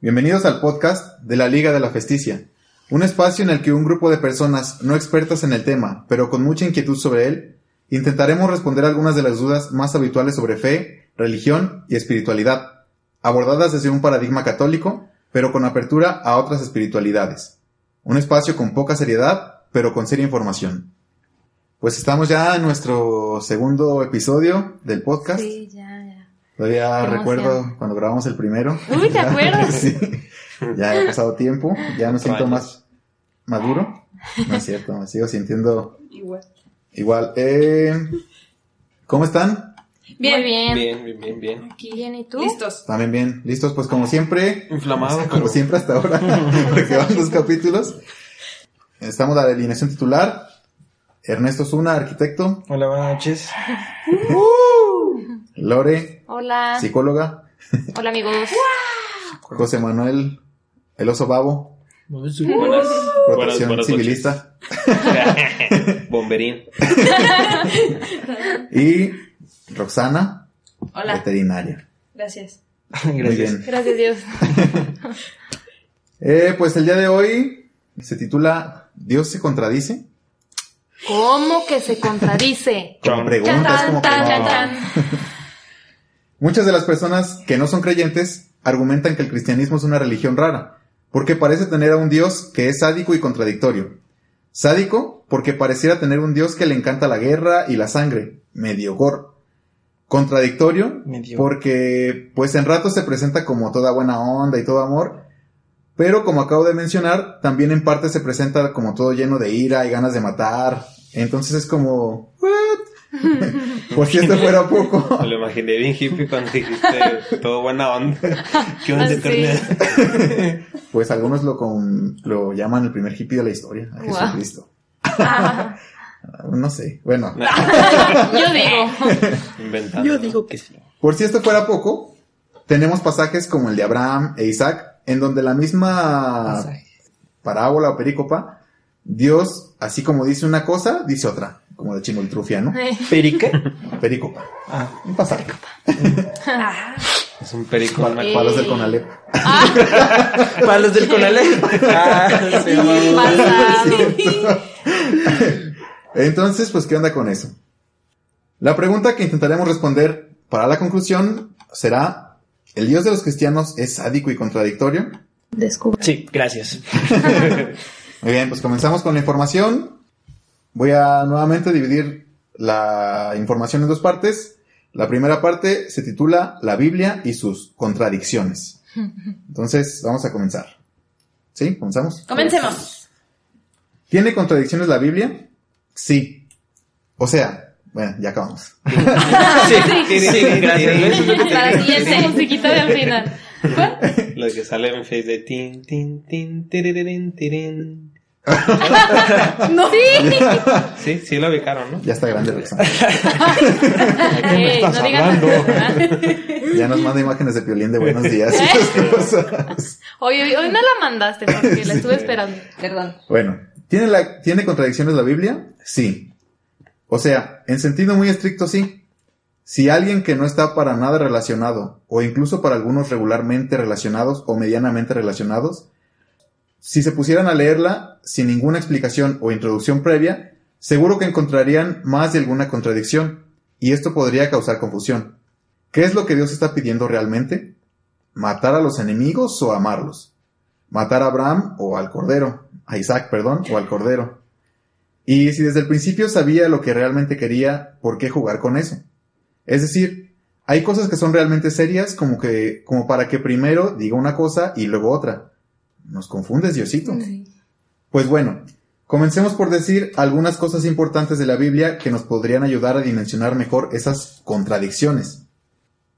Bienvenidos al podcast de la Liga de la Festicia, un espacio en el que un grupo de personas no expertas en el tema, pero con mucha inquietud sobre él, intentaremos responder algunas de las dudas más habituales sobre fe, religión y espiritualidad, abordadas desde un paradigma católico, pero con apertura a otras espiritualidades. Un espacio con poca seriedad, pero con seria información. Pues estamos ya en nuestro segundo episodio del podcast. Sí, ya, ya. Todavía recuerdo cuando grabamos el primero. Uy, ¿te Ya- acuerdas? sí. Ya ha pasado tiempo, ya me siento más maduro. No es cierto, me sigo sintiendo Igual. igual. Eh, ¿Cómo están? Bien, Muy bien. Bien, bien, bien, bien. Aquí bien, ¿y tú? Listos. ¿También bien? ¿Listos? Pues como siempre, Inflamado, como pero- siempre hasta ahora, porque van dos capítulos. Estamos a la alineación titular. Ernesto Zuna, arquitecto. Hola, buenas noches. Lore, Hola. psicóloga. Hola, amigos. José Manuel, el oso babo, Buenas, protección buenas civilista. Bomberín. Y Roxana, Hola. veterinaria. Gracias. Muy bien. Gracias, Dios. Eh, pues el día de hoy se titula ¿Dios se contradice? ¿Cómo que se contradice? Como Chan. pregunta, es como que no. Muchas de las personas que no son creyentes argumentan que el cristianismo es una religión rara, porque parece tener a un Dios que es sádico y contradictorio. Sádico porque pareciera tener un Dios que le encanta la guerra y la sangre, medio gore. Contradictorio Medio. porque pues en ratos se presenta como toda buena onda y todo amor, pero como acabo de mencionar, también en parte se presenta como todo lleno de ira y ganas de matar. Entonces es como, ¿what? Por si esto fuera poco. Me lo imaginé bien hippie cuando dijiste todo buena onda. ¿Qué onda, Ah, sí. Pues algunos lo, con, lo llaman el primer hippie de la historia, a Wow. Jesucristo. Ah, No sé, bueno, yo digo. Inventando. Yo digo que sí. por si esto fuera poco, tenemos pasajes como el de Abraham e Isaac, en donde la misma parábola o perícopa, Dios, así como dice una cosa, dice otra, como de Chimoltrufia, Eh. ¿no? ¿Perica? Perícopa, Ah, un pasaje, es un perico. para, para los del Conalep. Para los del Conalé. Ah, sí. Entonces, pues, ¿qué onda con eso? La pregunta que intentaremos responder para la conclusión será, ¿el Dios de los cristianos es sádico y contradictorio? Descubre. Sí, gracias. Muy bien, pues comenzamos con la información. Voy a nuevamente dividir la información en dos partes. La primera parte se titula La Biblia y sus contradicciones. Entonces, vamos a comenzar. ¿Sí? ¿Comenzamos? Comencemos. ¿Tiene contradicciones la Biblia? Sí. O sea, bueno, ya acabamos. Sí, sí, sí, gracias. La siguiente musiquita del final. Lo que sale en Face de tin, tin, tin, tirirín, tirín. No. Sí. Sí, sí lo ubicaron, ¿no? Ya está grande Roxana. Ey, no digas Ya nos manda imágenes de Piolín de buenos días y esas cosas. Hoy, hoy, hoy no la mandaste porque la estuve esperando. Perdón. Bueno, ¿tiene, la, ¿tiene contradicciones la Biblia? Sí. O sea, en sentido muy estricto sí. Si alguien que no está para nada relacionado, o incluso para algunos regularmente relacionados o medianamente relacionados, si se pusieran a leerla sin ninguna explicación o introducción previa, seguro que encontrarían más de alguna contradicción, y esto podría causar confusión. ¿Qué es lo que Dios está pidiendo realmente? ¿Matar a los enemigos o amarlos? ¿Matar a Abraham o al Cordero? A Isaac, perdón, o al Cordero. Y si desde el principio sabía lo que realmente quería, ¿por qué jugar con eso? Es decir, hay cosas que son realmente serias como que, como para que primero diga una cosa y luego otra. Nos confundes, Diosito. Pues bueno, comencemos por decir algunas cosas importantes de la Biblia que nos podrían ayudar a dimensionar mejor esas contradicciones.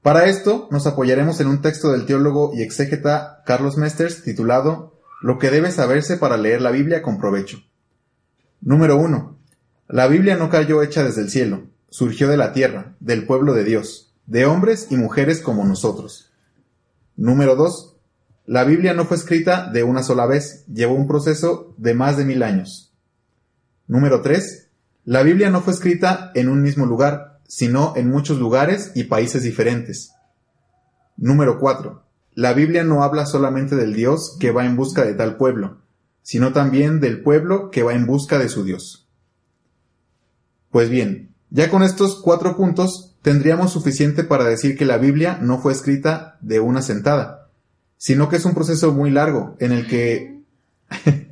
Para esto, nos apoyaremos en un texto del teólogo y exégeta Carlos Mesters titulado Lo que debe saberse para leer la Biblia con provecho. Número 1. La Biblia no cayó hecha desde el cielo, surgió de la tierra, del pueblo de Dios, de hombres y mujeres como nosotros. Número 2. La Biblia no fue escrita de una sola vez, llevó un proceso de más de mil años. Número 3. La Biblia no fue escrita en un mismo lugar, sino en muchos lugares y países diferentes. Número 4. La Biblia no habla solamente del Dios que va en busca de tal pueblo, sino también del pueblo que va en busca de su Dios. Pues bien, ya con estos cuatro puntos tendríamos suficiente para decir que la Biblia no fue escrita de una sentada, sino que es un proceso muy largo en el que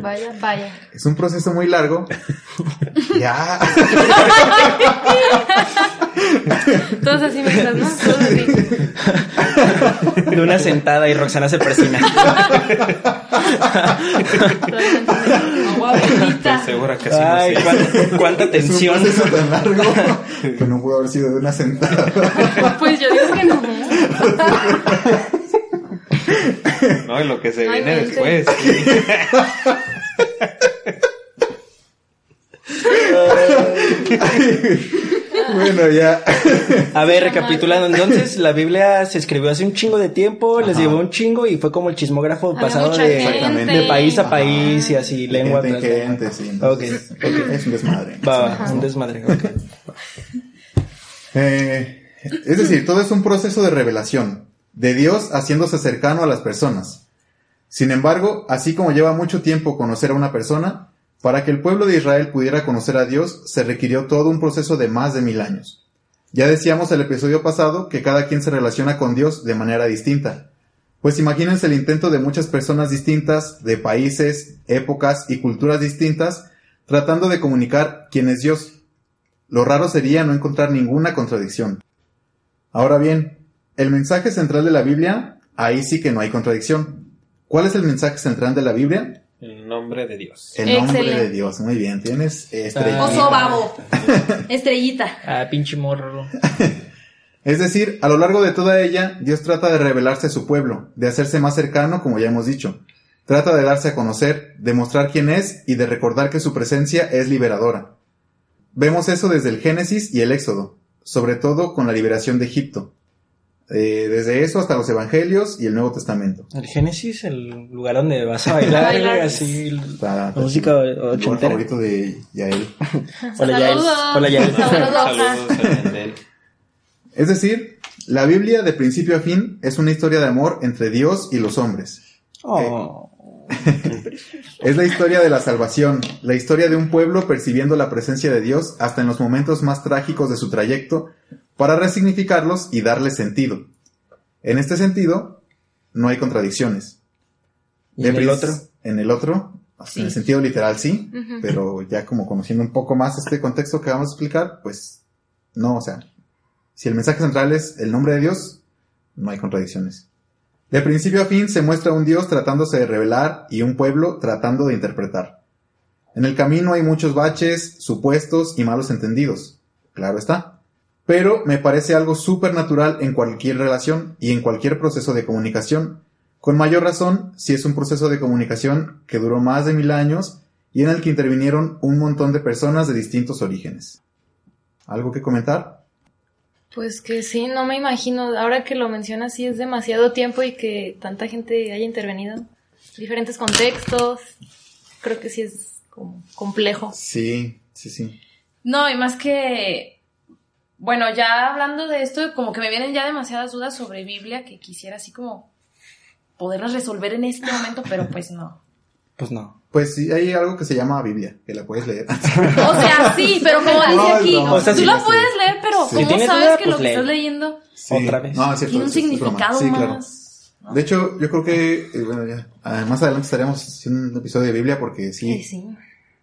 Vaya, vaya. es un proceso muy largo. ya. Todos así mientras, ¿no? Todos así. De una sentada y Roxana se persina. Estoy segura que así Ay, cuánta, cuánta Es un tensión. proceso tan largo que no pudo haber sido de una sentada. Pues yo digo que no. No, y lo que se No viene después. bueno, ya. A ver, recapitulando, entonces la Biblia se escribió hace un chingo de tiempo, les llevó un chingo y fue como el chismógrafo Había pasado de, país a Ajá. país y así, lengua gente tras sí. entonces. Es un desmadre. Va, va, un desmadre, ok. Eh, es decir, todo es un proceso de revelación, de Dios haciéndose cercano a las personas. Sin embargo, así como lleva mucho tiempo conocer a una persona, para que el pueblo de Israel pudiera conocer a Dios se requirió todo un proceso de más de mil años. Ya decíamos el episodio pasado que cada quien se relaciona con Dios de manera distinta. Pues imagínense el intento de muchas personas distintas, de países, épocas y culturas distintas, tratando de comunicar quién es Dios. Lo raro sería no encontrar ninguna contradicción. Ahora bien, el mensaje central de la Biblia, ahí sí que no hay contradicción. ¿Cuál es el mensaje central de la Biblia? En nombre de Dios. El nombre Excelente. de Dios. Muy bien, tienes estrellita. Oso babo. Estrellita. Ah, pinche morro. Es decir, a lo largo de toda ella, Dios trata de revelarse a su pueblo, de hacerse más cercano, como ya hemos dicho. Trata de darse a conocer, de mostrar quién es y de recordar que su presencia es liberadora. Vemos eso desde el Génesis y el Éxodo, sobre todo con la liberación de Egipto. Eh, desde eso hasta los Evangelios y el Nuevo Testamento. El Génesis, el lugar donde vas a bailar, así. La música el ochentera. favorito de Yael. Hola, Yael. Saludos. Hola, Yael. Saludos. Es decir, la Biblia de principio a fin es una historia de amor entre Dios y los hombres. Oh. Es la historia de la salvación, la historia de un pueblo percibiendo la presencia de Dios hasta en los momentos más trágicos de su trayecto para resignificarlos y darles sentido. En este sentido, no hay contradicciones. ¿Y en el otro? En el otro, en el sentido literal sí, pero ya como conociendo un poco más este contexto que vamos a explicar, pues no, o sea, si el mensaje central es el nombre de Dios, no hay contradicciones. De principio a fin se muestra un Dios tratándose de revelar y un pueblo tratando de interpretar. En el camino hay muchos baches, supuestos y malos entendidos. Claro está. Pero me parece algo súper natural en cualquier relación y en cualquier proceso de comunicación. Con mayor razón si es un proceso de comunicación que duró más de mil años y en el que intervinieron un montón de personas de distintos orígenes. ¿Algo que comentar? Pues que sí, no me imagino. Ahora que lo mencionas, sí es demasiado tiempo y que tanta gente haya intervenido. Diferentes contextos. Creo que sí es como complejo. Sí, sí, sí. No, y más que, bueno, ya hablando de esto, como que me vienen ya demasiadas dudas sobre Biblia que quisiera así como poderlas resolver en este momento, pero pues no. Pues no. Pues sí, hay algo que se llama Biblia, que la puedes leer. O sea, sí, pero como dice No, aquí, no, o sea, tú sí, la sí. puedes leer, pero Sí. ¿cómo ¿Tienes sabes duda? que Pues lo que estás leyendo Sí. Otra vez. No, es cierto, tiene un significado Sí, claro. más? ¿no? De hecho, yo creo que, eh, bueno, ya, ah, más adelante estaremos haciendo un episodio de Biblia porque sí, Sí, sí.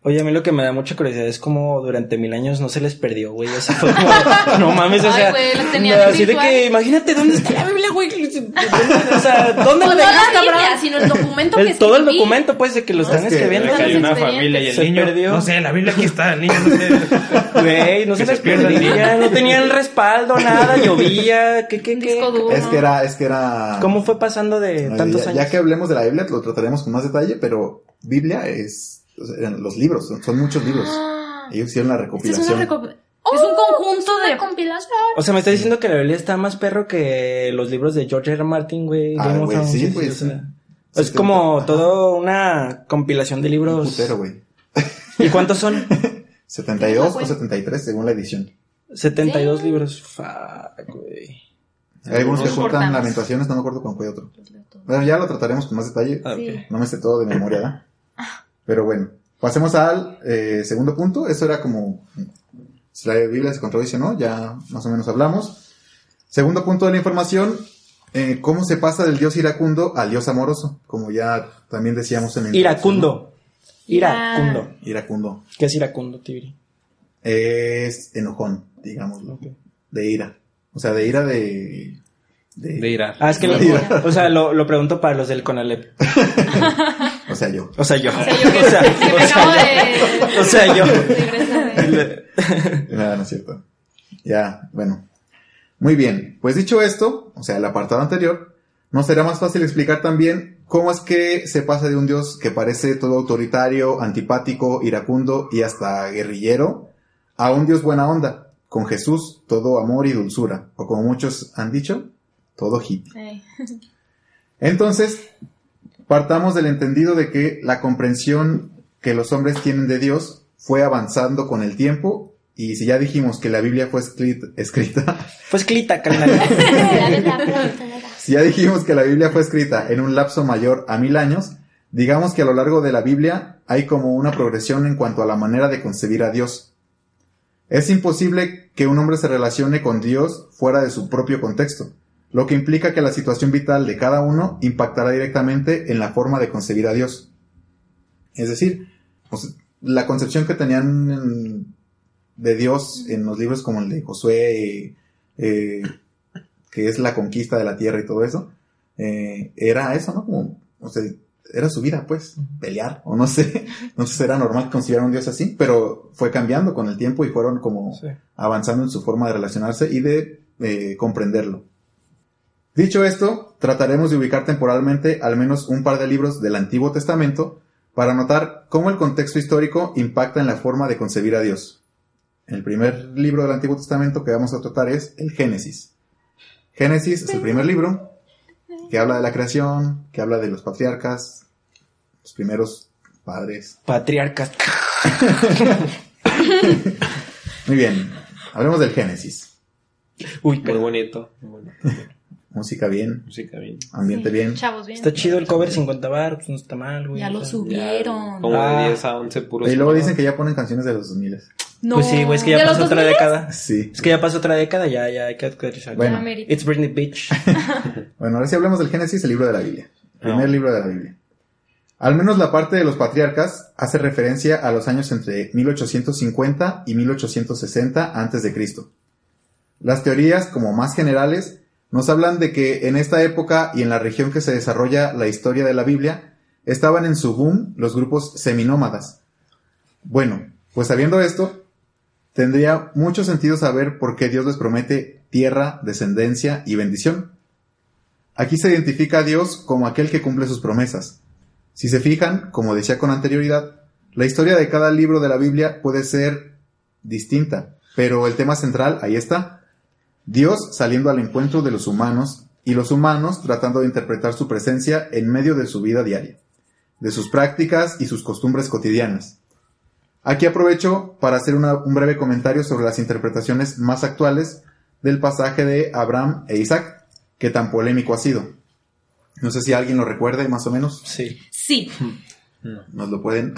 Oye, a mí lo que me da mucha curiosidad es como durante mil años no se les perdió, güey. O sea, fue como, no mames, o Ay, sea. güey, las tenían así de que, imagínate dónde está la Biblia, güey. O sea, ¿dónde No la la dejaste, Biblia, cabrón? sino el documento que El, todo el documento, pues, de que lo están es que- escribiendo. Que hay una familia y el Se niño. perdió. No sé, la Biblia aquí está, el niño no sé. Güey, no Que se se les perdía, no tenían respaldo, nada, llovía, ¿qué, qué, qué? disco duro. Es que era, es que era. ¿Cómo fue pasando de tantos ya, años? ya que hablemos de la Biblia, lo trataremos con más detalle, pero Biblia es, eran los libros, son, son muchos libros. Ah, Ellos hicieron la es recopilación. Es un conjunto de... compilación. O sea, me está diciendo que la Biblia está más perro que los libros de George R. R. Martin, güey. Ah, güey, sí, pues, sea, sí. Es Sí, como todo una compilación de Un libros. putero, güey. ¿Y cuántos son? 72 o güey. 73 según la edición. 72 libros. Fuck, güey. Hay algunos que juntan lamentaciones, no me acuerdo con cuál otro. Bueno, ya lo trataremos con más detalle. Ah. Sí. No me sé todo de memoria, ¿verdad? Pero bueno, pasemos al eh, segundo punto. Eso era como si la Biblia se contradice o no, ya más o menos hablamos. Segundo punto de la información, eh, cómo se pasa del dios iracundo al dios amoroso, como ya también decíamos en el Iracundo. Iracundo. Iracundo. ¿Qué es iracundo, Tibiri? Es enojón, digámoslo. De ira. O sea, de ira de... De, De Irak. Ah, es que, lo, ira. o sea, lo, lo pregunto para los del Conalep. O sea, yo. O sea, yo. O sea, yo Nada, no es cierto. Ya, bueno. Muy bien. Pues dicho esto, o sea, el apartado anterior, nos será más fácil explicar también cómo es que se pasa de un dios que parece todo autoritario, antipático, iracundo y hasta guerrillero, a un dios buena onda, con Jesús todo amor y dulzura, o como muchos han dicho, todo hippie. Entonces, partamos del entendido de que la comprensión que los hombres tienen de Dios fue avanzando con el tiempo y si ya dijimos que la Biblia fue escrit- escrita, Pues clita, carnal. si ya dijimos que la Biblia fue escrita en un lapso mayor a mil años, digamos que a lo largo de la Biblia hay como una progresión en cuanto a la manera de concebir a Dios. Es imposible que un hombre se relacione con Dios fuera de su propio contexto, lo que implica que la situación vital de cada uno impactará directamente en la forma de concebir a Dios. Es decir, pues, la concepción que tenían en- de Dios en los libros como el de Josué, eh, que es la conquista de la tierra y todo eso, eh, era eso, ¿no? Como, o sea, era su vida, pues, pelear, o no sé, no sé si era normal que concibieran un Dios así, pero fue cambiando con el tiempo y fueron como Sí. avanzando en su forma de relacionarse y de eh, comprenderlo. Dicho esto, trataremos de ubicar temporalmente al menos un par de libros del Antiguo Testamento para notar cómo el contexto histórico impacta en la forma de concebir a Dios. El primer libro del Antiguo Testamento que vamos a tratar es el Génesis. Génesis es el primer libro que habla de la creación, que habla de los patriarcas, los primeros padres. Patriarcas. Muy bien, hablemos del Génesis. Uy, Muy pero bonito. muy bonito. Música bien, Música bien. ambiente bien. Chavos, bien. está chido el cover 50 bar, pues no está mal, güey. Ya lo subieron. Como Ah. de 10 a 11 puros. Y luego dicen que ya ponen canciones de los 2000. No. Pues sí, güey, es que ¿De ya los pasó otra 2000? década. Sí. Es que ya pasó otra década, ya, ya hay que actualizar. Bueno. It's Britney Bitch. Bueno, ahora sí hablemos del Génesis, el libro de la Biblia. Primer No. libro de la Biblia. Al menos la parte de los patriarcas hace referencia a los años entre 1850 y 1860 antes de Cristo. Las teorías, como más generales, nos hablan de que en esta época y en la región que se desarrolla la historia de la Biblia, estaban en su boom los grupos seminómadas. Bueno, pues sabiendo esto, tendría mucho sentido saber por qué Dios les promete tierra, descendencia y bendición. Aquí se identifica a Dios como aquel que cumple sus promesas. Si se fijan, como decía con anterioridad, la historia de cada libro de la Biblia puede ser distinta, pero el tema central ahí está. Dios saliendo al encuentro de los humanos y los humanos tratando de interpretar su presencia en medio de su vida diaria, de sus prácticas y sus costumbres cotidianas. Aquí aprovecho para hacer una- un breve comentario sobre las interpretaciones más actuales del pasaje de Abraham e Isaac, que tan polémico ha sido. No sé si alguien lo recuerde más o menos. Sí. Sí. Nos lo pueden.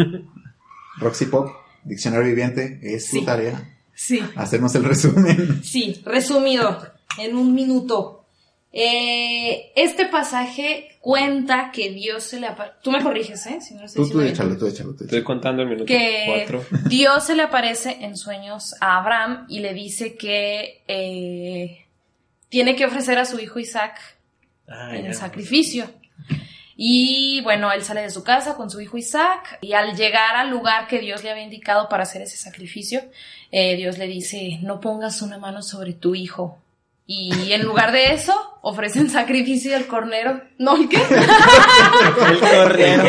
Roxy Pop, Diccionario Viviente, es su Sí. tarea. Sí. Hacernos el resumen. Sí. Resumido. En un minuto. Eh, este pasaje cuenta que Dios se le aparece. Tú me corriges, ¿eh? Si no lo estoy Tú, tú échalo, tú échalo, tú Estoy échalo. contando el minuto que 4. Dios se le aparece en sueños a Abraham y le dice que eh, tiene que ofrecer a su hijo Isaac Ah, en ya. sacrificio. Y bueno, él sale de su casa con su hijo Isaac y al llegar al lugar que Dios le había indicado para hacer ese sacrificio, eh, Dios le dice, no pongas una mano sobre tu hijo. Y en lugar de eso, ofrecen sacrificio al cornero. ¿No el qué? El correo.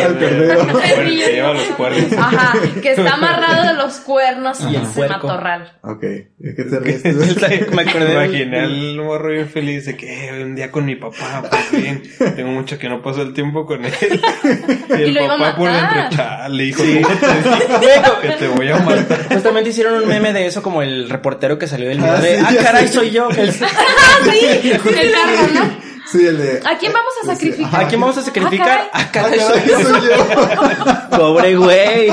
El. Se lleva los cuernos. Ajá, que está amarrado de los cuernos Y ese matorral. Ok, ¿de qué te ríes? Me Imaginé al morro bien feliz de que eh, un día con mi papá, pues bien, tengo mucho que no paso el tiempo con él. Y el Y lo iba a papá por dentro, chale, hijo, ¿cómo te digo que te voy a matar? Justamente hicieron un meme de eso, como el reportero que salió del video Ah, de, sí, ah, caray, soy yo. El- ¡Ah, sí! El carro, ¿no? Sí, el de... ¿A quién vamos a sacrificar? ¿A quién vamos a sacrificar? Ah, Ah, caray, Ah, soy caray, yo. soy yo. Pobre güey.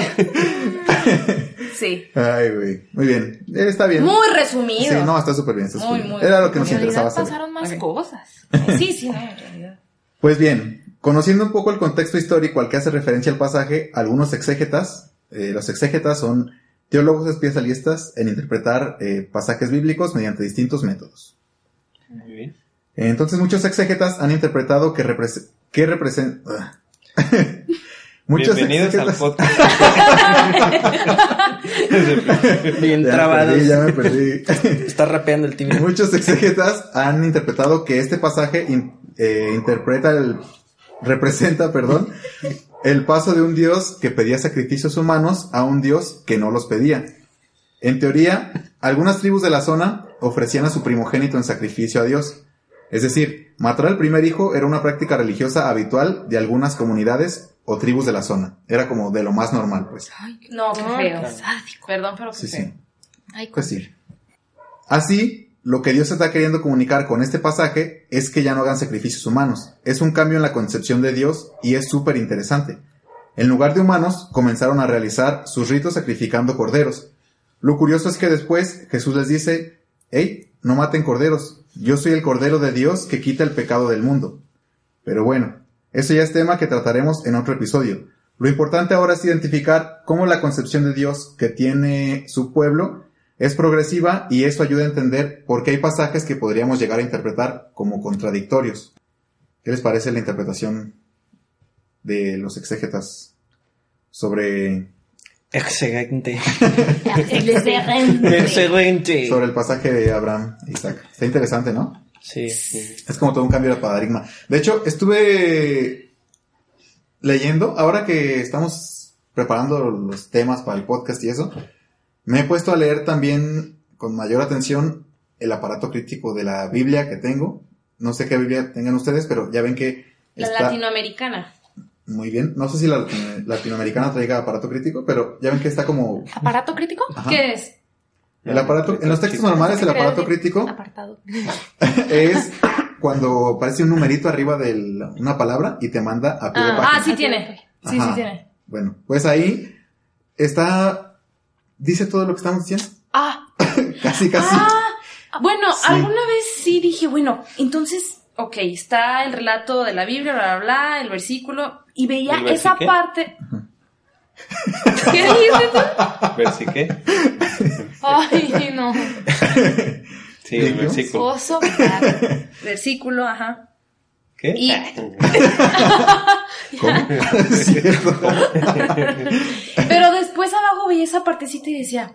Sí. Ay, güey. Muy bien. Eh, Está bien. Muy resumido. Sí, no, está súper bien. está Muy, bien. muy Era lo que nos interesaba saber. pasaron más cosas. Sí, sí, no, en realidad. Pues bien, conociendo un poco el contexto histórico al que hace referencia el pasaje, algunos exégetas, eh, los exégetas son teólogos especialistas en interpretar eh, pasajes bíblicos mediante distintos métodos. Muy bien. Entonces muchos exégetas han interpretado que, represe- que representa... muchos Bienvenidos al exégetas... podcast. Bien Ya me trabados. perdí, ya me perdí. Está rapeando el tibio. Muchos exégetas han interpretado que este pasaje in- eh, interpreta el representa, perdón, el paso de un dios que pedía sacrificios humanos a un dios que no los pedía. En teoría, algunas tribus de la zona ofrecían a su primogénito en sacrificio a Dios. Es decir, matar al primer hijo era una práctica religiosa habitual de algunas comunidades o tribus de la zona. Era como de lo más normal, pues. No, qué Ay, feo. qué sádico. Perdón, pero qué Sí, feo. sí. Ay, Pues sí. Así, lo que Dios está queriendo comunicar con este pasaje es que ya no hagan sacrificios humanos. Es un cambio en la concepción de Dios y es súper interesante. En lugar de humanos, comenzaron a realizar sus ritos sacrificando corderos. Lo curioso es que después Jesús les dice, hey, no maten corderos, yo soy el cordero de Dios que quita el pecado del mundo. Pero bueno, eso ya es tema que trataremos en otro episodio. Lo importante ahora es identificar cómo la concepción de Dios que tiene su pueblo es progresiva y eso ayuda a entender por qué hay pasajes que podríamos llegar a interpretar como contradictorios. ¿Qué les parece la interpretación de los exégetas sobre, Excelente. Excelente. Excelente. sobre el pasaje de Abraham e Isaac? Está interesante, ¿no? Sí. Es como todo un cambio de paradigma. De hecho, estuve leyendo, ahora que estamos preparando los temas para el podcast y eso, me he puesto a leer también con mayor atención el aparato crítico de la Biblia que tengo. No sé qué Biblia tengan ustedes, pero ya ven que La está latinoamericana. Muy bien. No sé si la latino- latinoamericana traiga aparato crítico, pero ya ven que está como... ¿Aparato crítico? Ajá. ¿Qué es? El aparato, en los textos normales el aparato crítico Apartado. es cuando aparece un numerito arriba de una palabra y te manda a pie de Ah, página. Ah, sí tiene. Sí, Ajá. sí tiene. Bueno, pues ahí está, dice todo lo que estamos diciendo. Ah, Casi, casi. ah, bueno, Sí. alguna vez sí dije, bueno, entonces, ok, está el relato de la Biblia, bla, bla, bla, el versículo, y veía ¿El esa versiqué? parte. ¿Qué dijiste tú? Ver si qué. Ay, no. Sí, el versículo. Oso. claro. Versículo, ajá. ¿Qué? Y- ¿Cómo? Es cierto. Pero después abajo veía esa partecita y decía,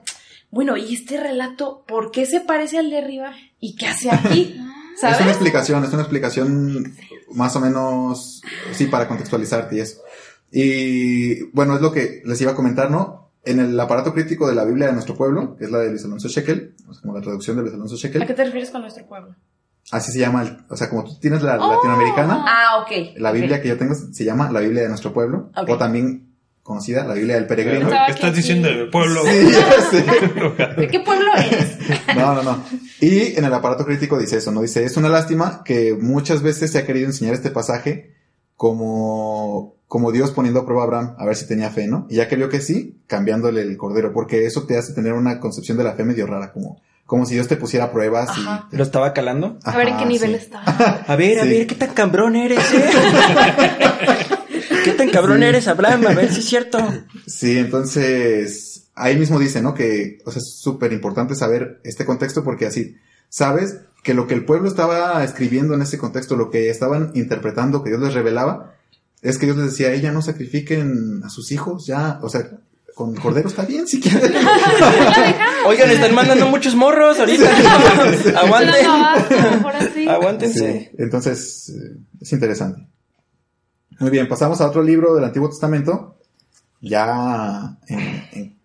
bueno, ¿y este relato por qué se parece al de arriba? ¿Y qué hace aquí? Es una explicación, es una explicación más o menos, sí, para contextualizarte y eso. Y bueno, es lo que les iba a comentar, ¿no? En el aparato crítico de la Biblia de nuestro pueblo, que es la de Luis Alonso Shekel, o sea, como la traducción de Luis Alonso ¿A Shekel, qué te refieres con nuestro pueblo? así se llama, o sea, como tú tienes la latinoamericana, Ah, ok. La. Biblia que yo tengo se llama la Biblia de nuestro pueblo, o también conocida la Biblia del peregrino. Pensaba ¿Qué estás que diciendo sí. del pueblo? Sí, ya sé. ¿De qué pueblo eres? No, no, no. Y en el aparato crítico dice eso, ¿no? Dice, es una lástima que muchas veces se ha querido enseñar este pasaje como, como Dios poniendo a prueba a Abraham a ver si tenía fe, ¿no? Y ya que vio que sí, cambiándole el cordero, porque eso te hace tener una concepción de la fe medio rara, como, como si Dios te pusiera pruebas Ajá. y... ¿Lo estaba calando? A ver en qué Ajá, nivel sí. está. A ver, a Sí. ver, ¿qué tan cabrón eres, eh? ¿Qué tan cabrón Sí. eres, Abraham? A ver si es cierto. Sí, entonces ahí mismo dice, ¿no? Que o sea, es súper importante saber este contexto porque así, sabes que lo que el pueblo estaba escribiendo en ese contexto, lo que estaban interpretando, que Dios les revelaba, es que Dios les decía, ella no sacrifiquen a sus hijos, ya, o sea, con cordero está bien si quieren. Oigan, están mandando muchos morros ahorita. Aguanten. Aguántense. Sí, entonces eh, es interesante. Muy bien, pasamos a otro libro del Antiguo Testamento, ya en- en-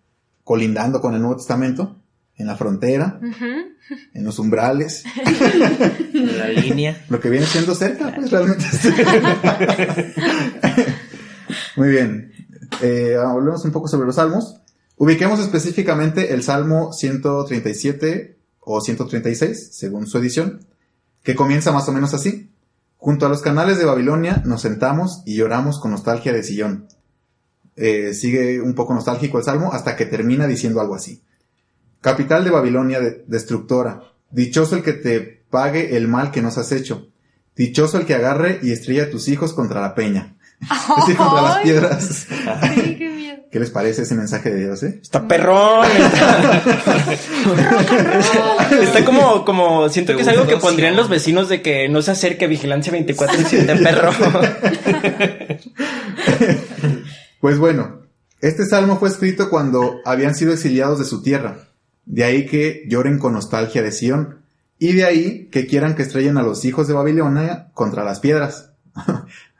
colindando con el Nuevo Testamento, en la frontera, en los umbrales, En la línea. lo que viene siendo cerca, pues realmente. Muy bien, eh, hablemos un poco sobre los salmos. Ubiquemos específicamente el Salmo 137 o 136, según su edición, que comienza más o menos así. Junto a los canales de Babilonia nos sentamos y lloramos con nostalgia de Sillón. Eh, sigue un poco nostálgico el salmo hasta que termina diciendo algo así. Capital de Babilonia de- destructora, dichoso el que te pague el mal que nos has hecho, dichoso el que agarre y estrella a tus hijos contra la peña, es decir, contra las piedras. Sí, qué miedo. ¿Qué les parece ese mensaje de Dios, eh? Está perrón. Está, está como, como, siento que es algo que pondrían los vecinos de que no se acerque vigilancia 24 y 7 perro. Pues bueno, este salmo fue escrito cuando habían sido exiliados de su tierra. De ahí que lloren con nostalgia de Sión. Y de ahí que quieran que estrellen a los hijos de Babilonia contra las piedras.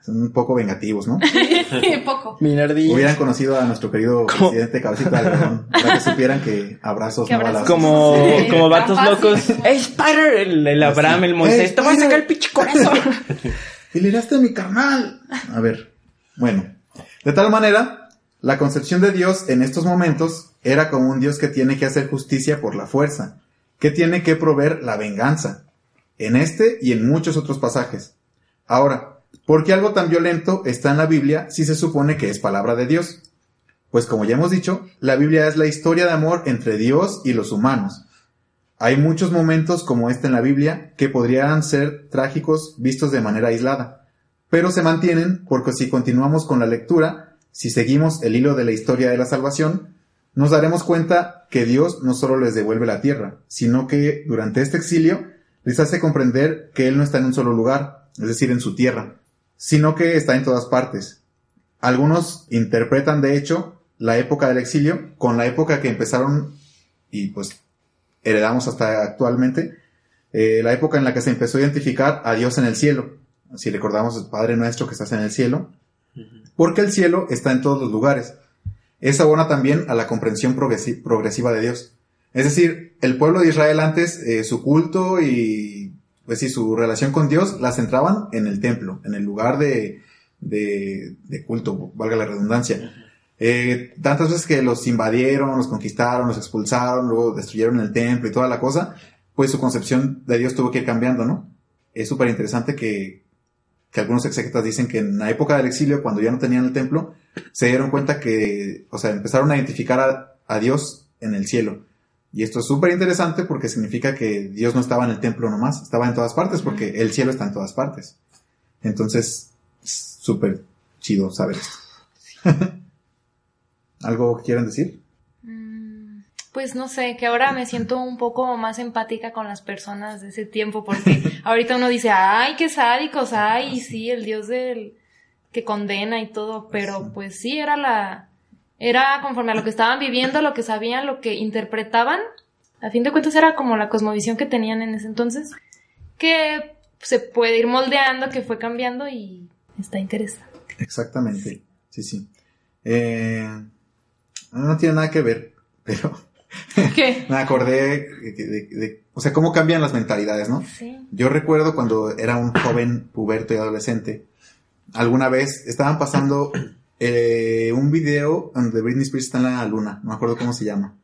Son un poco vengativos, ¿no? Poco. Minardillo. Hubieran conocido a nuestro querido ¿Cómo? presidente Cabecita de Algodón para que supieran que abrazos no balazos. Como, Sí. como vatos locos. ¡Ey, Spider! El, el Abraham, el Moisés. ¡Ey, Te voy a sacar Spider! el pinche corazón. y le a mi carnal. A ver, bueno. De tal manera, la concepción de Dios en estos momentos era como un Dios que tiene que hacer justicia por la fuerza, que tiene que proveer la venganza, en este y en muchos otros pasajes. Ahora, ¿por qué algo tan violento está en la Biblia si se supone que es palabra de Dios? Pues como ya hemos dicho, la Biblia es la historia de amor entre Dios y los humanos. Hay muchos momentos como este en la Biblia que podrían ser trágicos vistos de manera aislada, pero se mantienen porque si continuamos con la lectura, si seguimos el hilo de la historia de la salvación, nos daremos cuenta que Dios no solo les devuelve la tierra, sino que durante este exilio les hace comprender que Él no está en un solo lugar, es decir, en su tierra, sino que está en todas partes. Algunos interpretan, de hecho, la época del exilio con la época que empezaron y pues heredamos hasta actualmente, eh, la época en la que se empezó a identificar a Dios en el cielo. Si recordamos, Padre nuestro que estás en el cielo, porque el cielo está en todos los lugares. Es abona también a la comprensión progresi- progresiva de Dios. Es decir, el pueblo de Israel antes, eh, su culto y pues sí, su relación con Dios la centraban en el templo, en el lugar de, de, de culto, valga la redundancia. Eh, tantas veces que los invadieron, los conquistaron, los expulsaron, luego destruyeron el templo y toda la cosa, pues su concepción de Dios tuvo que ir cambiando, ¿no? Es súper interesante que, que algunos exegetas dicen que en la época del exilio, cuando ya no tenían el templo, se dieron cuenta que, o sea, empezaron a identificar a, a Dios en el cielo. Y esto es súper interesante porque significa que Dios no estaba en el templo nomás, estaba en todas partes porque el cielo está en todas partes. Entonces, es súper chido saber esto. ¿Algo quieren decir? Mm, Pues no sé, que ahora me siento un poco más empática con las personas de ese tiempo, porque ahorita uno dice, ay, qué sádicos, ay, sí, el dios del que condena y todo, pero pues sí, era la, era conforme a lo que estaban viviendo, lo que sabían, lo que interpretaban, a fin de cuentas era como la cosmovisión que tenían en ese entonces, que se puede ir moldeando, que fue cambiando y está interesante. Exactamente. Sí, sí. Eh, no tiene nada que ver, pero ¿Qué? me acordé de, de- de- o sea, cómo cambian las mentalidades, ¿no? Sí. Yo recuerdo cuando era un joven puberto y adolescente, alguna vez estaban pasando eh, un video donde Britney Spears está en la luna, no me acuerdo cómo se llama.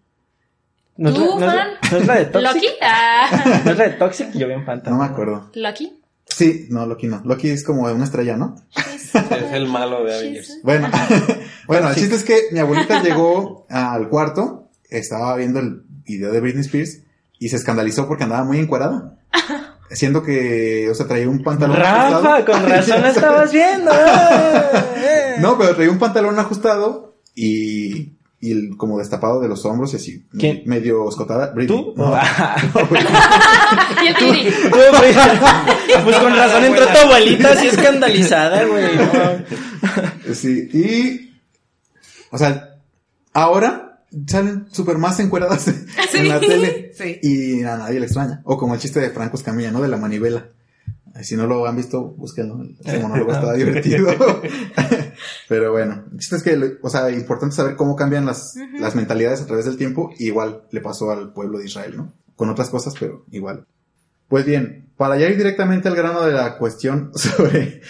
¿No es, la, ¿Tú, no es la- fan? no es la de Toxic? ¿Loki? Ah. ¿No es la de Toxic? Yo bien fan No me acuerdo. ¿Loki? Sí, no, Loki no. Loki es como una estrella, ¿no? Es el malo de Avengers. Bueno, bueno, el chiste es que mi abuelita llegó al cuarto, estaba viendo el video de Britney Spears y se escandalizó porque andaba muy encuadrada. Siendo que, o sea, traía un pantalón Rafa, ajustado. con razón la estabas viendo. Eh. No, pero traía un pantalón ajustado y, y el- como destapado de los hombros y así. ¿Quién? Medio escotada. Britney. ¿Tú? No. Y el Tiri. Tú, güey. Pues con razón entró tu abuelita así escandalizada, güey. No. Sí, y. O sea, ahora salen súper más encueradas en la tele. Sí. Y a nadie le extraña. O como el chiste de Franco Escamilla, ¿no? De la manivela. Si no lo han visto, búsquenlo. Ese monólogo está divertido. Pero bueno, el chiste es que, o sea, importante saber cómo cambian las, las mentalidades a través del tiempo. Igual le pasó al pueblo de Israel, ¿no? Con otras cosas, pero igual. Pues bien, para ya ir directamente al grano de la cuestión sobre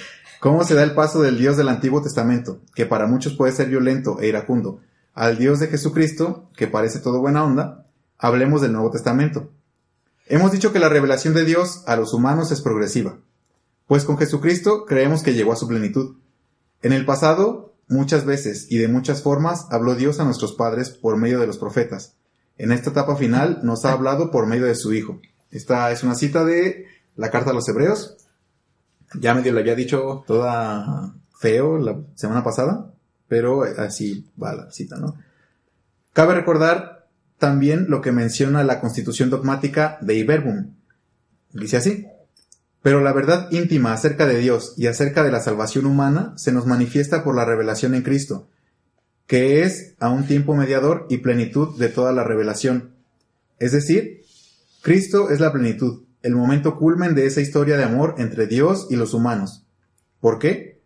cómo se da el paso del Dios del Antiguo Testamento, que para muchos puede ser violento e iracundo, al Dios de Jesucristo, que parece todo buena onda, hablemos del Nuevo Testamento. Hemos dicho que la revelación de Dios a los humanos es progresiva, pues con Jesucristo creemos que llegó a su plenitud. En el pasado, muchas veces y de muchas formas, habló Dios a nuestros padres por medio de los profetas. En esta etapa final nos ha hablado por medio de su Hijo. Esta es una cita de la carta a los Hebreos. Ya medio le había dicho toda feo la semana pasada, pero así va la cita, ¿no? Cabe recordar también lo que menciona la constitución dogmática de Iberbum. Dice así. Pero la verdad íntima acerca de Dios y acerca de la salvación humana se nos manifiesta por la revelación en Cristo, que es a un tiempo mediador y plenitud de toda la revelación. Es decir, Cristo es la plenitud, el momento culmen de esa historia de amor entre Dios y los humanos. ¿Por qué?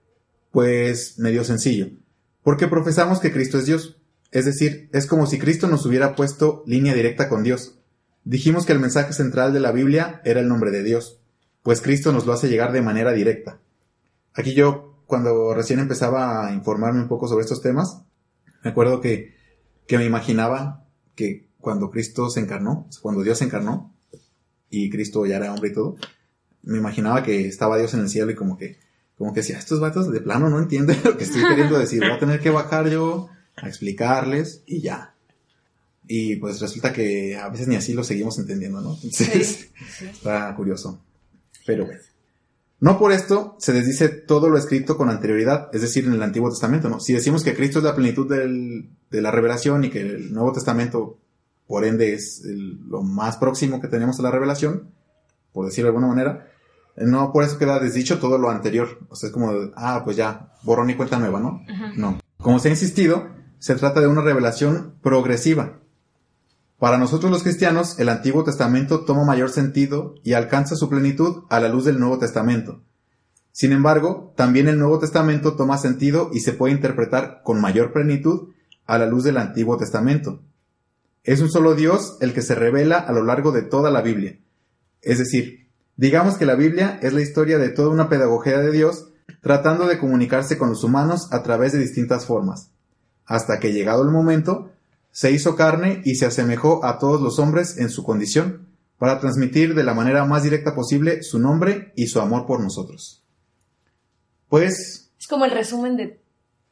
Pues medio sencillo. Porque profesamos que Cristo es Dios. Es decir, es como si Cristo nos hubiera puesto línea directa con Dios. Dijimos que el mensaje central de la Biblia era el nombre de Dios, pues Cristo nos lo hace llegar de manera directa. Aquí yo, cuando recién empezaba a informarme un poco sobre estos temas, me acuerdo que, que me imaginaba que cuando Cristo se encarnó, cuando Dios se encarnó, y Cristo ya era hombre y todo, me imaginaba que estaba Dios en el cielo y como que, como que decía, estos vatos de plano no entienden lo que estoy queriendo decir, voy a tener que bajar yo a explicarles y ya. Y pues resulta que a veces ni así lo seguimos entendiendo, ¿no? Entonces, está curioso. Pero bueno. No por esto se desdice todo lo escrito con anterioridad, es decir, en el Antiguo Testamento, ¿no? Si decimos que Cristo es la plenitud del- de la revelación y que el Nuevo Testamento, por ende, es el- lo más próximo que tenemos a la revelación, por decirlo de alguna manera, no por eso queda desdicho todo lo anterior. O sea, es como, ah, pues ya, borrón y cuenta nueva, ¿no? No. Como se ha insistido, se trata de una revelación progresiva. Para nosotros los cristianos, el Antiguo Testamento toma mayor sentido y alcanza su plenitud a la luz del Nuevo Testamento. Sin embargo, también el Nuevo Testamento toma sentido y se puede interpretar con mayor plenitud a la luz del Antiguo Testamento. Es un solo Dios el que se revela a lo largo de toda la Biblia. Es decir, digamos que la Biblia es la historia de toda una pedagogía de Dios tratando de comunicarse con los humanos a través de distintas formas, hasta que llegado el momento, se hizo carne y se asemejó a todos los hombres en su condición, para transmitir de la manera más directa posible su nombre y su amor por nosotros. Pues Es como el resumen de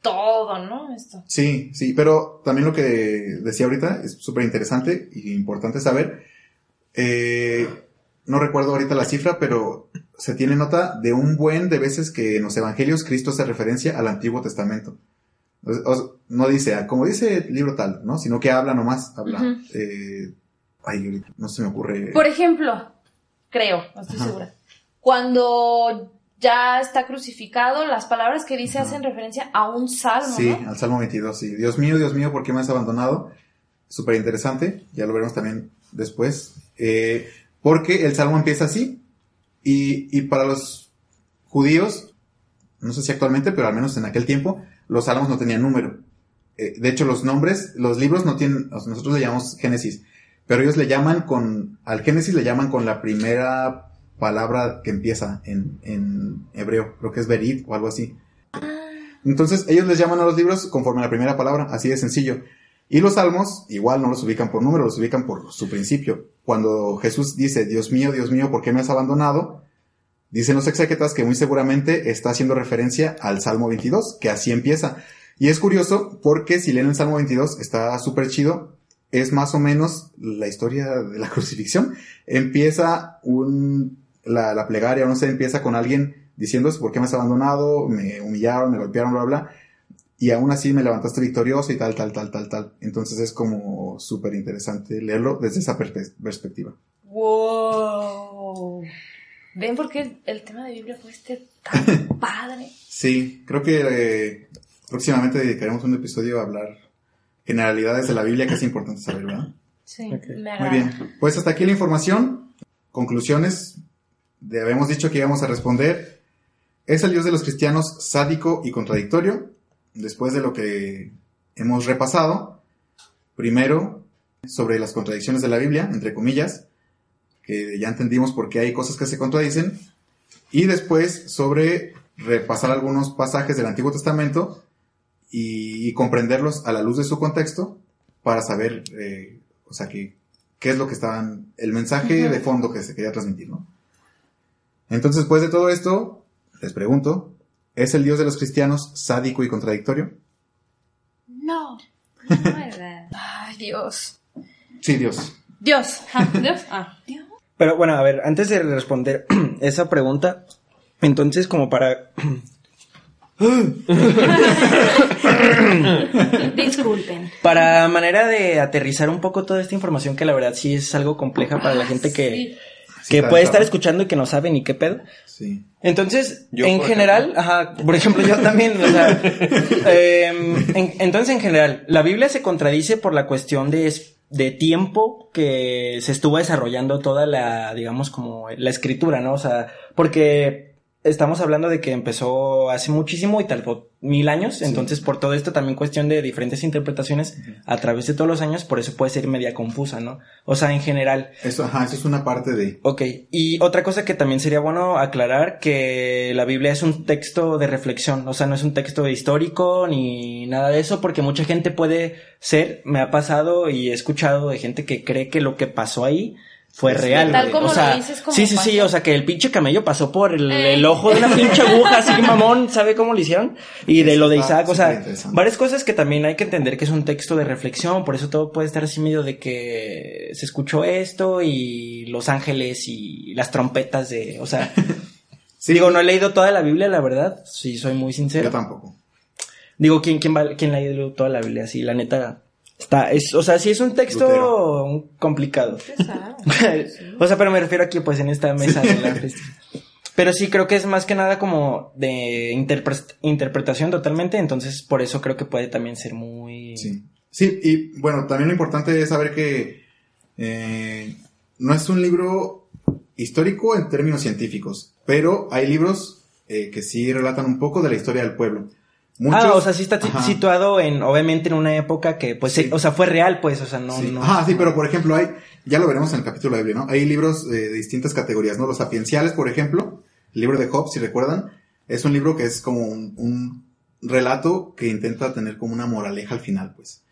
todo, ¿no? Esto. sí, sí, pero también lo que decía ahorita es súper interesante y importante saber. Eh, no recuerdo ahorita la cifra, pero se tiene nota de un buen de veces que en los evangelios Cristo hace referencia al Antiguo Testamento. O- o- no dice, ah, como dice el libro tal, ¿no? Sino que habla nomás, habla. Ujú. eh, ay, no se me ocurre. Por ejemplo, creo, no estoy Ajá. segura. Cuando ya está crucificado, las palabras que dice Ajá. hacen referencia a un salmo, Sí, ¿no? al Salmo 22, sí. Dios mío, Dios mío, ¿por qué me has abandonado? Súper interesante, ya lo veremos también después. Eh, porque el Salmo empieza así. Y, y para los judíos, no sé si actualmente, pero al menos en aquel tiempo, los salmos no tenían número. Eh, de hecho, los nombres, los libros no tienen, nosotros le llamamos Génesis, pero ellos le llaman con, al Génesis le llaman con la primera palabra que empieza en, en hebreo, creo que es Berit o algo así. Entonces ellos les llaman a los libros conforme a la primera palabra, así de sencillo. Y los salmos igual no los ubican por número, los ubican por su principio. Cuando Jesús dice, Dios mío, Dios mío, ¿por qué me has abandonado? Dicen los exégetas que muy seguramente está haciendo referencia al Salmo 22, que así empieza. Y es curioso porque si leen el Salmo 22 está súper chido es más o menos la historia de la crucifixión. Empieza un, la, plegaria, no sé, empieza con alguien diciéndose por qué me has abandonado, me humillaron, me golpearon, bla, bla, y aún así me levantaste victorioso y tal, tal, tal, tal, tal. Entonces es como súper interesante leerlo desde esa perspe- perspectiva. Wow. ¿Ven por qué el, el tema de Biblia fue este tan padre? Sí, creo que eh, próximamente dedicaremos un episodio a hablar generalidades de la Biblia que es importante saber, ¿verdad? Sí, me Muy bien, pues hasta aquí la información. Conclusiones. De- habíamos dicho que íbamos a responder. ¿Es el Dios de los cristianos sádico y contradictorio? Después de lo que hemos repasado, primero sobre las contradicciones de la Biblia, entre comillas, que ya entendimos por qué hay cosas que se contradicen, y después sobre repasar algunos pasajes del Antiguo Testamento y, y comprenderlos a la luz de su contexto para saber, eh, o sea, que, qué es lo que estaban, el mensaje de fondo que se quería transmitir, ¿no? Entonces, después de todo esto, les pregunto, ¿es el Dios de los cristianos sádico y contradictorio? No. No, ¿verdad? Ay, Dios. Sí, Dios. Dios. Ah, Dios. Ah, Dios. Pero bueno, a ver, antes de responder esa pregunta, entonces como para... Disculpen. Para manera de aterrizar un poco toda esta información que la verdad sí es algo compleja para la gente que, Sí. Sí, que puede estar escuchando y que no sabe ni qué pedo. Sí. Entonces, Yo, en general, ajá, por ejemplo, yo también, o sea, em, en- entonces en general, la Biblia se contradice por la cuestión de, es- de tiempo que se estuvo desarrollando toda la, digamos, como la escritura, ¿no? O sea, porque estamos hablando de que empezó hace muchísimo y tardó mil años, entonces por todo esto también cuestión de diferentes interpretaciones a través de todos los años, por eso puede ser media confusa, ¿no? O sea, en general, Eso, ajá, eso es una parte de... Ok, y otra cosa que también sería bueno aclarar que la Biblia es un texto de reflexión, o sea, no es un texto histórico ni nada de eso, porque mucha gente puede ser, me ha pasado y he escuchado de gente que cree que lo que pasó ahí fue Sí, real. tal güey. como o sea, lo dices, como sí, sí, sí, o sea, que el pinche camello pasó por el, Eh. el ojo de una pinche aguja, así mamón, ¿sabe cómo lo hicieron? Y de lo de Isaac, o sea, varias cosas que también hay que entender que es un texto de reflexión, por eso todo puede estar así medio de que se escuchó esto y los ángeles y las trompetas de, o sea, Sí, digo, no he leído toda la Biblia, la verdad, si soy muy Yo sincero. tampoco. Digo, ¿quién, quién, va, quién la ha leído toda la Biblia? Sí, la neta, está, es, o sea, sí es un texto Lutero. complicado. o sea, pero me refiero aquí, pues, en esta mesa de la fiesta. Pero sí, creo que es más que nada como de interpre- interpretación totalmente, entonces por eso creo que puede también ser muy... Sí. Sí, y bueno, también lo importante es saber que eh, no es un libro histórico en términos científicos, pero hay libros eh, que sí relatan un poco de la historia del pueblo. Muchos- ah, o sea, sí está Ajá. situado en, obviamente, en una época que, pues, Sí. o sea, fue real, pues, o sea, no... Sí. no Ajá, sí, pero por ejemplo hay, ya lo veremos en el capítulo de Biblia, ¿no? Hay libros eh, de distintas categorías, ¿no? Los sapienciales, por ejemplo, el libro de Job, si recuerdan, es un libro que es como un, un relato que intenta tener como una moraleja al final, pues.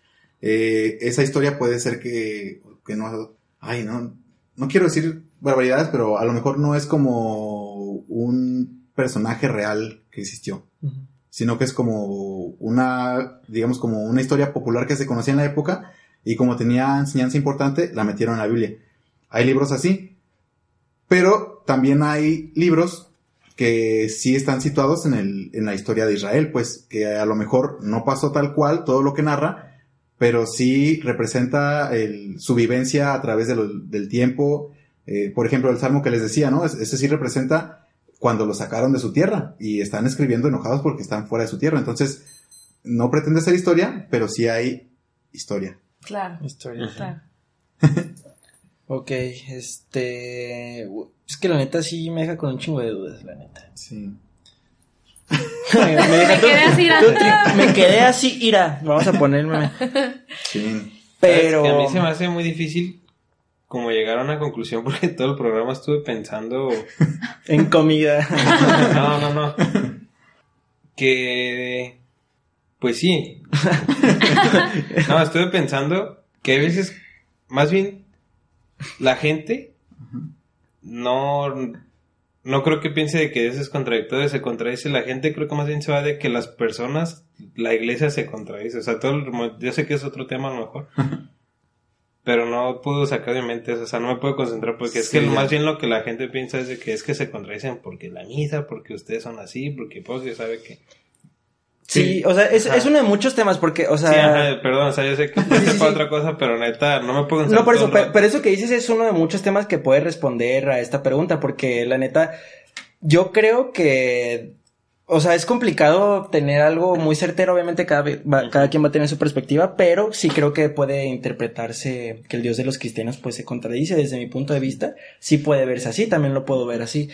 Eh, esa historia puede ser que, que no, ay, no, no quiero decir barbaridades, pero a lo mejor no es como un personaje real que existió Ujú. Sino que es como una, digamos, como una historia popular que se conocía en la época y como tenía enseñanza importante, la metieron en la Biblia. Hay libros así, pero también hay libros que sí están situados en, el, en la historia de Israel, pues que a lo mejor no pasó tal cual todo lo que narra, pero sí representa su vivencia a través del tiempo. Eh, por ejemplo, el salmo que les decía, ¿no? Es- Ese sí representa cuando lo sacaron de su tierra y están escribiendo enojados porque están fuera de su tierra. Entonces, no pretende ser historia, pero sí hay historia. Claro. Historia. claro. Ok, este... Es que la neta sí me deja con un chingo de dudas, la neta. Sí. me, deja Me quedé así, tú- ira. tú- me quedé así, ira. Vamos a ponerme. Sí. Pero... ¿Sabes que a mí se me hace muy difícil como llegar a una conclusión porque todo el programa estuve pensando... En comida. No, no, no. Que... Pues sí. No, estuve pensando que a veces, más bien, la gente no... No creo que piense de que eso es contradictorio, se contradice. La gente creo que más bien se va de que las personas, la iglesia se contradice. O sea, todo el- yo sé que es otro tema a lo mejor. Pero no puedo sacar de mi mente eso, o sea, no me puedo concentrar porque es que ya. más bien lo que la gente piensa es de que es que se contradicen porque la misa, porque ustedes son así, porque pues ya sabe que... Sí, o sea, es, es uno de muchos temas porque, o sea... sí, ajá, perdón, o sea, yo sé que Sí, es para otra cosa, pero neta, no me puedo concentrar. No, por eso, pero, pero eso que dices es uno de muchos temas que puede responder a esta pregunta, porque la neta, yo creo que, o sea, es complicado tener algo muy certero, obviamente cada, va- cada quien va a tener su perspectiva, pero sí creo que puede interpretarse que el Dios de los cristianos pues se contradice desde mi punto de vista, sí puede verse así, también lo puedo ver así.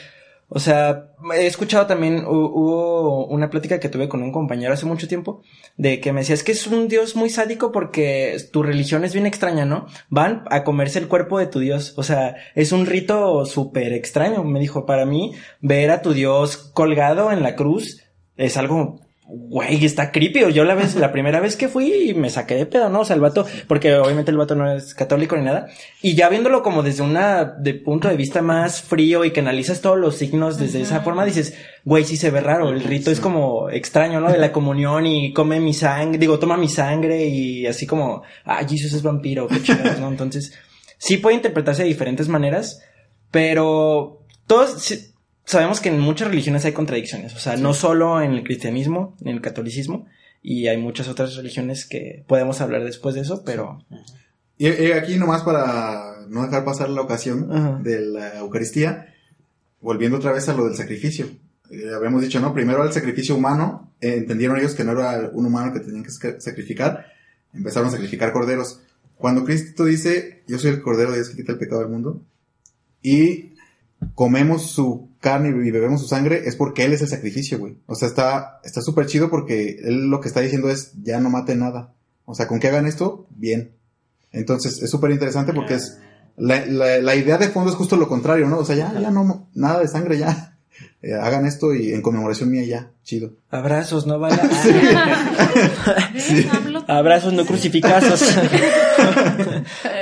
O sea, he escuchado también, hu- hubo una plática que tuve con un compañero hace mucho tiempo, de que me decía, es que es un Dios muy sádico porque tu religión es bien extraña, ¿no? Van a comerse el cuerpo de tu Dios. O sea, es un rito súper extraño. Me dijo, para mí, ver a tu Dios colgado en la cruz es algo, güey, está creepy. Yo la vez, la primera vez que fui me saqué de pedo, ¿no? O sea, el vato, porque obviamente el vato no es católico ni nada. Y ya viéndolo como desde una, de punto de vista más frío y que analizas todos los signos desde esa forma, dices, güey, sí se ve raro. El rito es como extraño, ¿no? De la comunión y come mi sangre, digo, toma mi sangre y así como, ah, Jesús es vampiro, qué chingados, ¿no? Entonces, sí puede interpretarse de diferentes maneras, pero todos sabemos que en muchas religiones hay contradicciones, o sea, no solo en el cristianismo, en el catolicismo, y hay muchas otras religiones que podemos hablar después de eso, pero... Y, y aquí nomás para no dejar pasar la ocasión Ajá. de la Eucaristía, volviendo otra vez a lo del sacrificio. Eh, habíamos dicho, ¿no? Primero el sacrificio humano, eh, entendieron ellos que no era un humano que tenían que sacrificar, empezaron a sacrificar corderos. Cuando Cristo dice, yo soy el cordero de Dios que quita el pecado del mundo, y comemos su carne y bebemos su sangre, es porque Él es el sacrificio, güey. O sea, está está súper chido porque Él lo que está diciendo es, ya no maten nada. O sea, con que hagan esto, bien. Entonces, es súper interesante porque es, la, la, la idea de fondo es justo lo contrario, ¿no? O sea, ya, ya no, nada de sangre, ya. Eh, hagan esto y en conmemoración mía ya, chido. Abrazos, no van a... Ven, hablo- Abrazos, no crucificazos.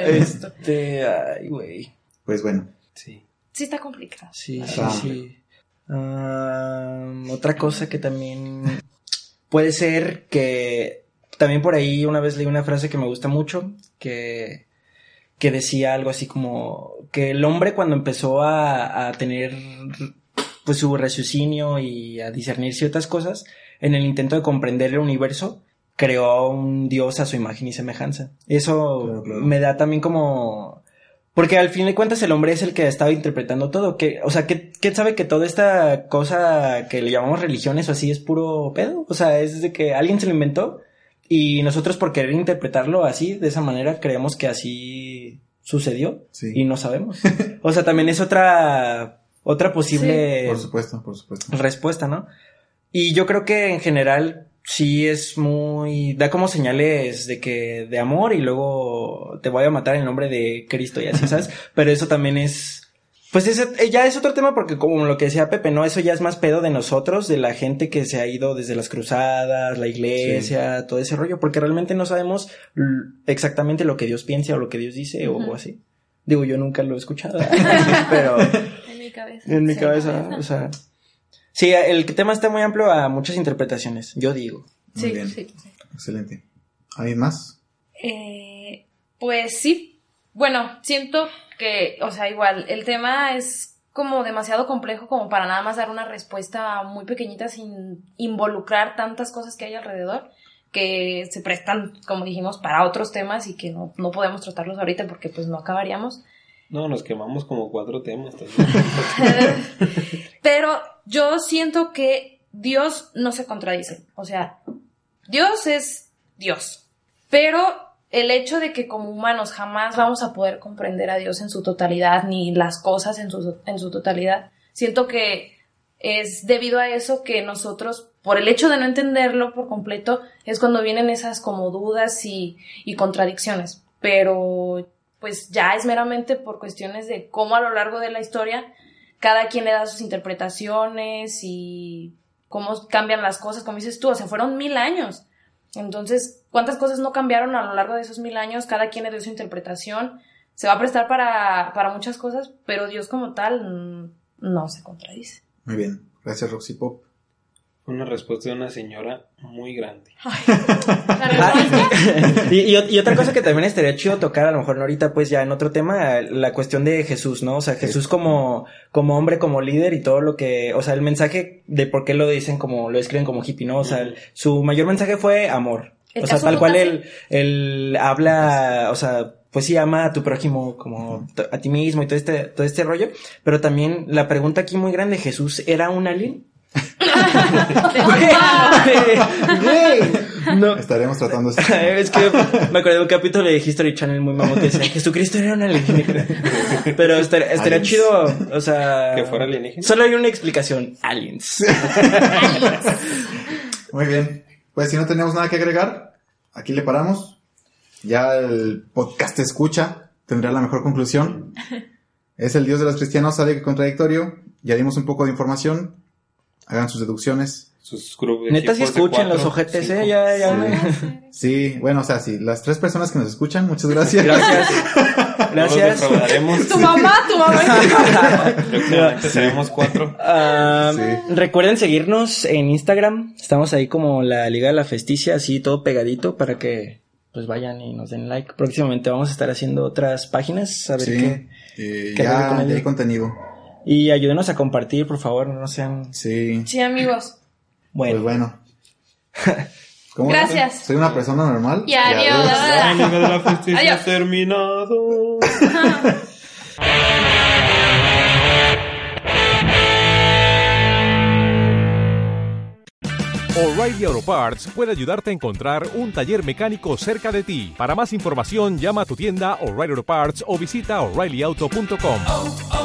este, ay, güey. Pues bueno, Sí. Sí está complicado. Sí, sí, Ah. sí. Otra cosa que también puede ser que también por ahí una vez leí una frase que me gusta mucho que, que decía algo así como que el hombre cuando empezó a, a tener pues su raciocinio y a discernir ciertas cosas en el intento de comprender el universo creó un dios a su imagen y semejanza. Eso Claro, claro. me da también como porque al fin de cuentas el hombre es el que ha estado interpretando todo. Que, o sea, ¿qué, ¿quién sabe que toda esta cosa que le llamamos religiones o así es puro pedo? O sea, es de que alguien se lo inventó y nosotros por querer interpretarlo así, de esa manera, creemos que así sucedió Sí. y no sabemos. O sea, también es otra, otra posible por supuesto, por supuesto. respuesta, ¿no? Y yo creo que en general sí es muy da como señales de que de amor y luego te voy a matar en nombre de Cristo y así, ¿sabes? Pero eso también es pues ese ya es otro tema porque como lo que decía Pepe, no, eso ya es más pedo de nosotros, de la gente que se ha ido desde las cruzadas, la iglesia, todo ese rollo, porque realmente no sabemos exactamente lo que Dios piensa o lo que Dios dice o así. Digo, yo nunca lo he escuchado, pero En mi cabeza. en mi cabeza, o sea. Sí, el tema está muy amplio a muchas interpretaciones, yo digo. Muy Sí, bien. sí, sí. Excelente. ¿Alguien más? Eh, pues sí. Bueno, siento que, o sea, igual, el tema es como demasiado complejo como para nada más dar una respuesta muy pequeñita sin involucrar tantas cosas que hay alrededor que se prestan, como dijimos, para otros temas y que no, no podemos tratarlos ahorita porque pues no acabaríamos. No, nos quemamos como cuatro temas. también. Pero yo siento que Dios no se contradice. O sea, Dios es Dios. Pero el hecho de que como humanos jamás vamos a poder comprender a Dios en su totalidad, ni las cosas en su, en su totalidad, siento que es debido a eso que nosotros, por el hecho de no entenderlo por completo, es cuando vienen esas como dudas y, y contradicciones. Pero pues ya es meramente por cuestiones de cómo a lo largo de la historia cada quien le da sus interpretaciones y cómo cambian las cosas, como dices tú, o sea, fueron mil años. Entonces, ¿cuántas cosas no cambiaron a lo largo de esos mil años? Cada quien le dio su interpretación. Se va a prestar para, para muchas cosas, pero Dios como tal mm, no se contradice. Muy bien. Gracias, Roxy Pop. Una respuesta de una señora muy grande. La respuesta. y, y- y otra cosa que también estaría chido tocar, a lo mejor no ahorita, pues ya en otro tema, la cuestión de Jesús, ¿no? O sea, Jesús como, como hombre, como líder y todo lo que, o sea, el mensaje de por qué lo dicen como, lo escriben como hippie, ¿no? O sea, el- su mayor mensaje fue amor. ¿El O sea, tal cual él, él habla, o sea, pues sí ama a tu prójimo como a ti mismo y todo este, todo este rollo. Pero también la pregunta aquí muy grande, ¿Jesús era un alien? Güey, no. Estaremos tratando este Es que me acuerdo de un capítulo de History Channel muy mamón que decía Jesucristo era un alienígena. Pero estaría, chido, o sea. ¿Que fuera alienígena? Solo hay una explicación: aliens. Muy bien. Pues si no tenemos nada que agregar, aquí le paramos. Ya el podcast escucha tendrá la mejor conclusión. Es el Dios de los cristianos, sabe que contradictorio. Ya dimos un poco de información. Hagan sus deducciones. Sus. Neta, si escuchen los ojetes, eh. Ya, ya. Sí, bueno, o sea, sí, las tres personas que nos escuchan, muchas gracias. Gracias. Gracias. Defraudaremos. Tu mamá, tu mamá. Seremos cuatro. Ah, Sí. Recuerden seguirnos en Instagram. Estamos ahí como la Liga de la Festicia, así todo pegadito para que pues vayan y nos den like. Próximamente vamos a estar haciendo otras páginas, a ver Sí, qué. eh, qué ya, hay contenido. Y ayúdenos a compartir, por favor, no sean... Sí, Sí, amigos. pues Bueno, bueno. ¿Cómo Gracias. Soy una persona normal. Y adiós. La amiga de la justicia Adiós. ha terminado. O'Reilly Auto Parts puede ayudarte a encontrar un taller mecánico cerca de ti. Para más información, llama a tu tienda O'Reilly Auto Parts o visita oreillyauto.com. oh, oh,